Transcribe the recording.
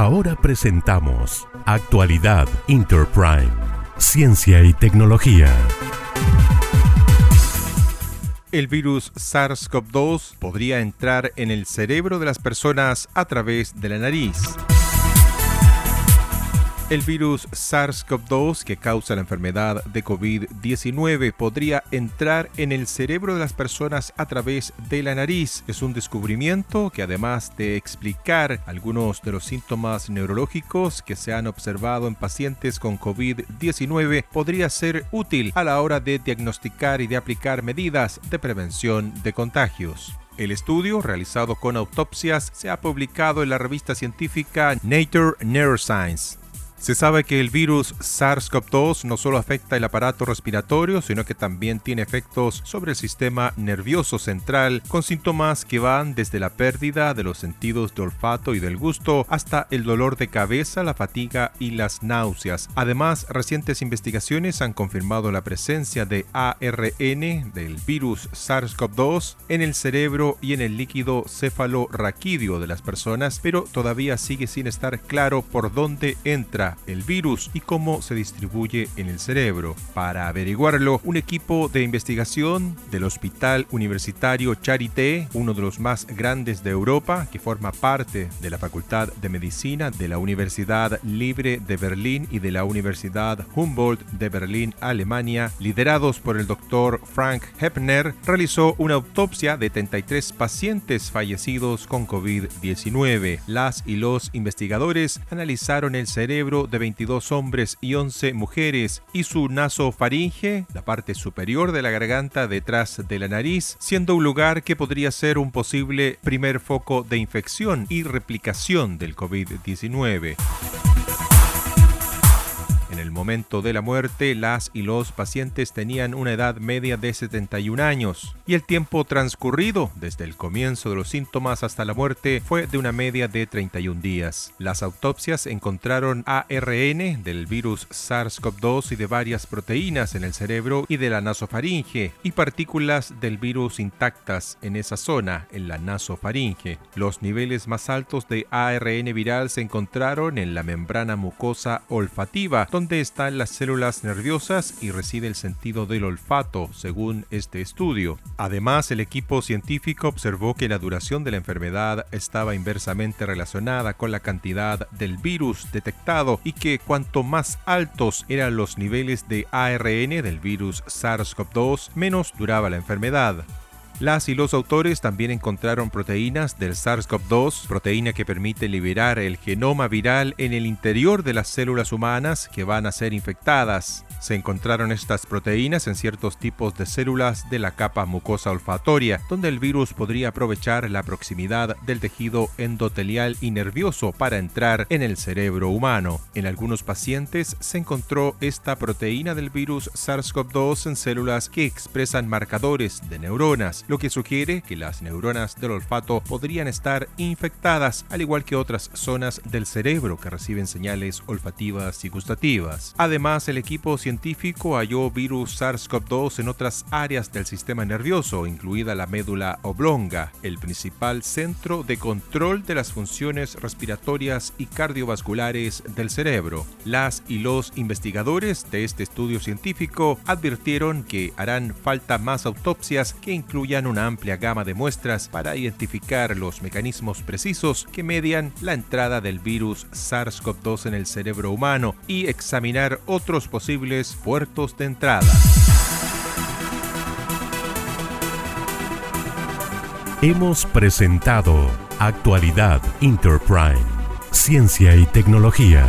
Ahora presentamos Actualidad Interprime, Ciencia y Tecnología. El virus SARS-CoV-2 podría entrar en el cerebro de las personas a través de la nariz. El virus SARS-CoV-2 que causa la enfermedad de COVID-19 podría entrar en el cerebro de las personas a través de la nariz. Es un descubrimiento que además de explicar algunos de los síntomas neurológicos que se han observado en pacientes con COVID-19 podría ser útil a la hora de diagnosticar y de aplicar medidas de prevención de contagios. El estudio, realizado con autopsias, se ha publicado en la revista científica Nature Neuroscience. Se sabe que el virus SARS-CoV-2 no solo afecta el aparato respiratorio, sino que también tiene efectos sobre el sistema nervioso central, con síntomas que van desde la pérdida de los sentidos de olfato y del gusto hasta el dolor de cabeza, la fatiga y las náuseas. Además, recientes investigaciones han confirmado la presencia de ARN del virus SARS-CoV-2 en el cerebro y en el líquido cefalorraquídeo de las personas, pero todavía sigue sin estar claro por dónde entra el virus y cómo se distribuye en el cerebro. Para averiguarlo, un equipo de investigación del Hospital Universitario Charité, uno de los más grandes de Europa, que forma parte de la Facultad de Medicina de la Universidad Libre de Berlín y de la Universidad Humboldt de Berlín, Alemania, liderados por el doctor Frank Hepner, realizó una autopsia de 33 pacientes fallecidos con COVID-19. Las y los investigadores analizaron el cerebro de 22 hombres y 11 mujeres y su nasofaringe, la parte superior de la garganta detrás de la nariz, siendo un lugar que podría ser un posible primer foco de infección y replicación del COVID-19 el momento de la muerte, las y los pacientes tenían una edad media de 71 años y el tiempo transcurrido desde el comienzo de los síntomas hasta la muerte fue de una media de 31 días. Las autopsias encontraron ARN del virus SARS-CoV-2 y de varias proteínas en el cerebro y de la nasofaringe y partículas del virus intactas en esa zona, en la nasofaringe. Los niveles más altos de ARN viral se encontraron en la membrana mucosa olfativa, donde están las células nerviosas y reside el sentido del olfato, según este estudio. Además, el equipo científico observó que la duración de la enfermedad estaba inversamente relacionada con la cantidad del virus detectado y que cuanto más altos eran los niveles de ARN del virus SARS-CoV-2, menos duraba la enfermedad. Las y los autores también encontraron proteínas del SARS-CoV-2, proteína que permite liberar el genoma viral en el interior de las células humanas que van a ser infectadas. Se encontraron estas proteínas en ciertos tipos de células de la capa mucosa olfatoria, donde el virus podría aprovechar la proximidad del tejido endotelial y nervioso para entrar en el cerebro humano. En algunos pacientes se encontró esta proteína del virus SARS-CoV-2 en células que expresan marcadores de neuronas lo que sugiere que las neuronas del olfato podrían estar infectadas, al igual que otras zonas del cerebro que reciben señales olfativas y gustativas. Además, el equipo científico halló virus SARS-CoV-2 en otras áreas del sistema nervioso, incluida la médula oblonga, el principal centro de control de las funciones respiratorias y cardiovasculares del cerebro. Las y los investigadores de este estudio científico advirtieron que harán falta más autopsias que incluyan una amplia gama de muestras para identificar los mecanismos precisos que median la entrada del virus SARS-CoV-2 en el cerebro humano y examinar otros posibles puertos de entrada. Hemos presentado Actualidad Interprime, Ciencia y Tecnología.